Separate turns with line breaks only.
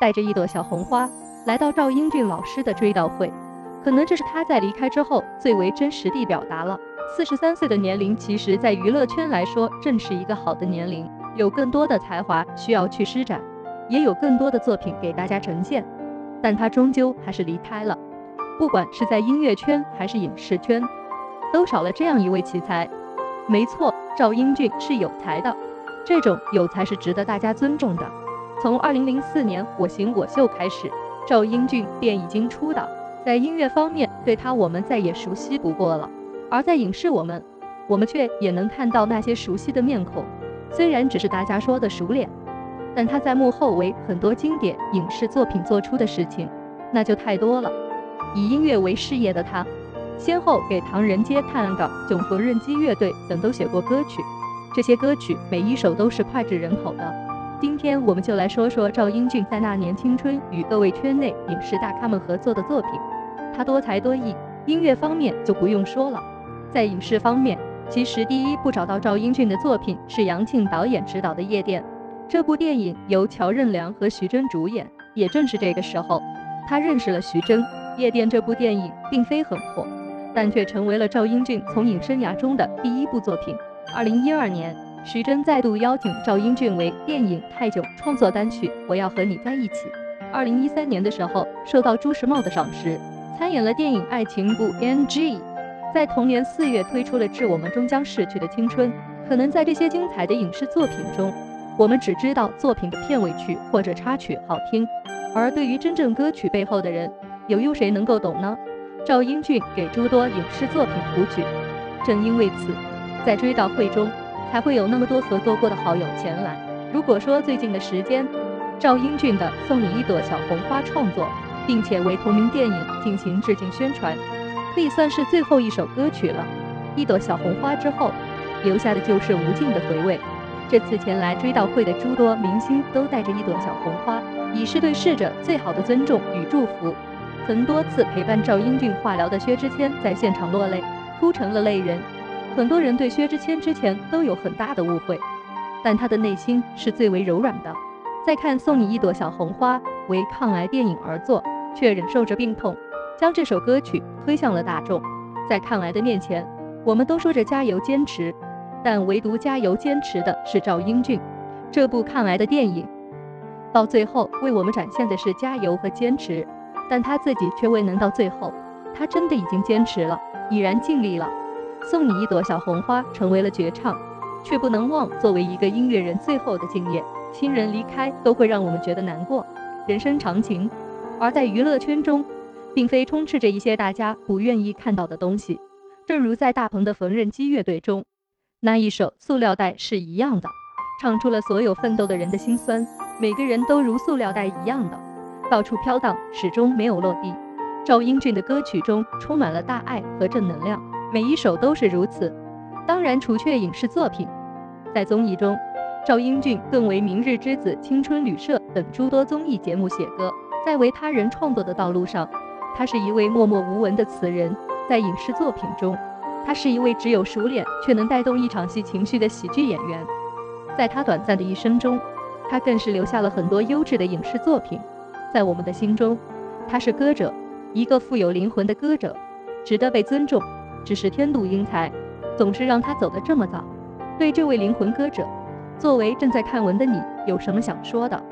带着一朵小红花来到赵英俊老师的追悼会，可能这是他在离开之后最为真实地表达了。四十三岁的年龄，其实在娱乐圈来说正是一个好的年龄，有更多的才华需要去施展，也有更多的作品给大家呈现。但他终究还是离开了，不管是在音乐圈还是影视圈，都少了这样一位奇才。没错，赵英俊是有才的，这种有才是值得大家尊重的。从二零零四年《我行我秀》开始，赵英俊便已经出道，在音乐方面对他我们再也熟悉不过了。而在影视我们，我们却也能看到那些熟悉的面孔，虽然只是大家说的熟脸，但他在幕后为很多经典影视作品做出的事情，那就太多了。以音乐为事业的他，先后给《唐人街探案》、《囧缝纫机乐队》等都写过歌曲，这些歌曲每一首都是脍炙人口的。今天我们就来说说赵英俊在那年青春与各位圈内影视大咖们合作的作品。他多才多艺，音乐方面就不用说了。在影视方面，其实第一部找到赵英俊的作品是杨庆导演执导的《夜店》。这部电影由乔任梁和徐峥主演。也正是这个时候，他认识了徐峥。《夜店》这部电影并非很火，但却成为了赵英俊从影生涯中的第一部作品。二零一二年，徐峥再度邀请赵英俊为电影《泰囧》创作单曲《我要和你在一起》。二零一三年的时候，受到朱时茂的赏识，参演了电影《爱情不 NG》。在同年四月推出了《致我们终将逝去的青春》，可能在这些精彩的影视作品中，我们只知道作品的片尾曲或者插曲好听，而对于真正歌曲背后的人，又有谁能够懂呢？赵英俊给诸多影视作品谱曲，正因为此，在追悼会中才会有那么多合作过的好友前来。如果说最近的时间，赵英俊的《送你一朵小红花》创作，并且为同名电影进行致敬宣传。可以算是最后一首歌曲了。一朵小红花之后，留下的就是无尽的回味。这次前来追悼会的诸多明星都带着一朵小红花，以示对逝者最好的尊重与祝福。曾多次陪伴赵英俊化疗的薛之谦在现场落泪，哭成了泪人。很多人对薛之谦之前都有很大的误会，但他的内心是最为柔软的。再看《送你一朵小红花》，为抗癌电影而作，却忍受着病痛。将这首歌曲推向了大众，在抗癌的面前，我们都说着加油坚持，但唯独加油坚持的是赵英俊。这部抗癌的电影，到最后为我们展现的是加油和坚持，但他自己却未能到最后。他真的已经坚持了，已然尽力了。送你一朵小红花成为了绝唱，却不能忘作为一个音乐人最后的敬业。亲人离开都会让我们觉得难过，人生常情，而在娱乐圈中。并非充斥着一些大家不愿意看到的东西，正如在大鹏的缝纫机乐队中，那一首《塑料袋》是一样的，唱出了所有奋斗的人的心酸。每个人都如塑料袋一样的到处飘荡，始终没有落地。赵英俊的歌曲中充满了大爱和正能量，每一首都是如此。当然，除却影视作品，在综艺中，赵英俊更为《明日之子》《青春旅社》等诸多综艺节目写歌，在为他人创作的道路上。他是一位默默无闻的词人，在影视作品中，他是一位只有熟脸却能带动一场戏情绪的喜剧演员。在他短暂的一生中，他更是留下了很多优质的影视作品。在我们的心中，他是歌者，一个富有灵魂的歌者，值得被尊重。只是天妒英才，总是让他走得这么早。对这位灵魂歌者，作为正在看文的你，有什么想说的？